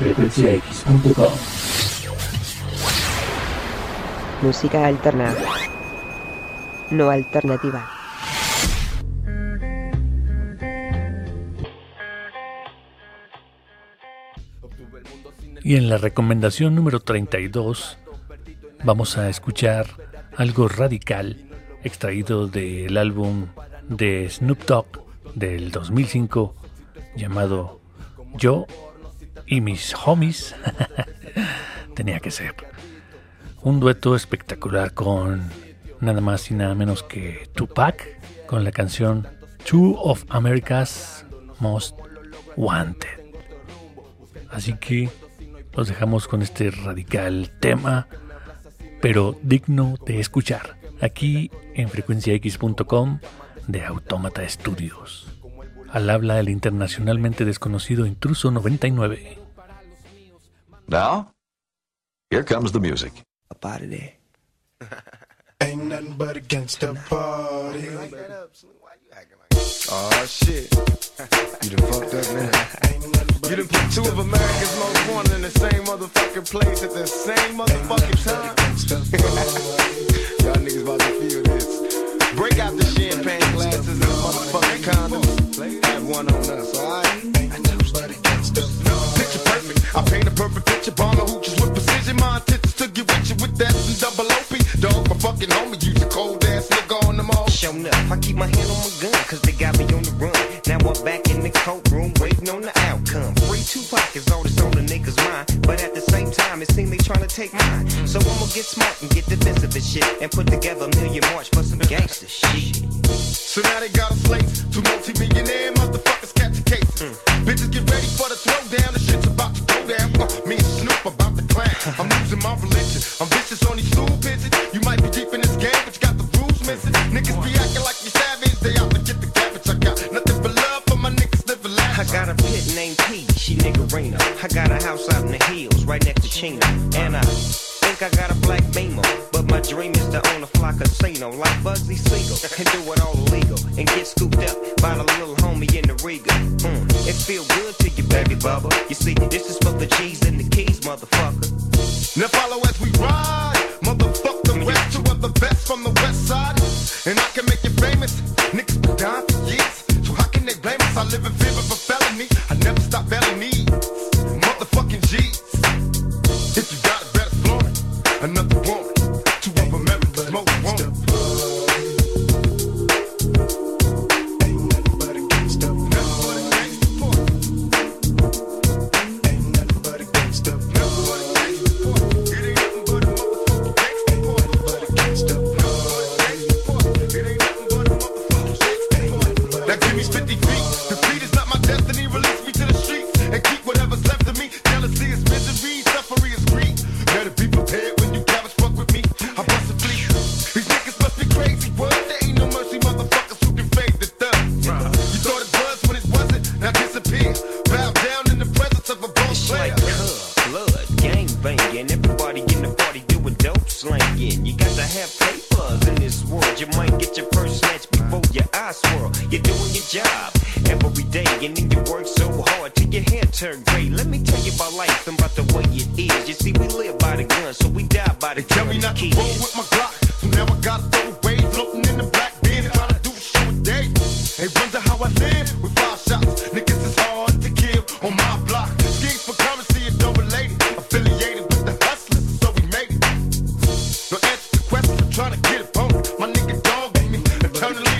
frecuenciax.com. Música alterna. No alternativa. Y en la recomendación número 32 vamos a escuchar algo radical extraído del álbum de Snoop Dogg del 2005 llamado Yo y mis homies. Tenía que ser. Un dueto espectacular con nada más y nada menos que Tupac con la canción Two of America's Most Wanted. Así que los dejamos con este radical tema, pero digno de escuchar, aquí en frecuenciax.com de Autómata Studios. Al habla el internacionalmente desconocido Intruso 99. Now, here comes the music. Up out of there. Ain't nothing but against the party. Oh shit. You done fucked up, man. You done put two of America's most wanted in the same motherfucking place at the same motherfucking time. Y'all niggas about to feel this. Break out the champagne glasses and the motherfucking condoms. Have one on us, alright? Enough. I keep my hand on my gun, cause they got me on the run. Now I'm back in the courtroom, waiting on the outcome. Free Tupac is all that's on the niggas' mind. But at the same time, it seems they trying to take mine. So I'ma get smart and get defensive and shit. And put together a million march for some gangster shit. So now they got a slate. Two multi-millionaire motherfuckers catch cases. Hmm. Bitches get ready for the throwdown. Acting like you savage. They out to get the cabbage. I got nothing but love for my niggas living I got a pit named P, she niggerina. I got a house out in the hills, right next to Chino. And I think I got a black beamer. But my dream is to own a fly casino like Bugsy Siegel. And do it all illegal. And get scooped up by the little homie in the Regal. Mm, it feel good to you, baby bubba. You see, this is for the G's and the keys, motherfucker. Now follow as we ride. Motherfuck rest, two of the best from the west side. And I can make you famous. Niggas been dying for years. So how can they blame us? I live in Me 50 feet. Defeat is not my destiny. Release me to the streets and keep whatever's left of me. Jealousy is misery, suffering is greed. Better be prepared when you cabbage fuck with me. I bust a fleet. These niggas must be crazy. What? There ain't no mercy, motherfuckers who can fade the thug. You thought it was when it wasn't. Now disappear. Bow down in the presence of a boss your purse snatched before your eyes swirl. You're doing your job every day, and then you work so hard till your hair turn gray. Let me tell you about life and about the way it is. You see, we live by the gun, so we die by the They tell gun. me not to roll with my Glock, most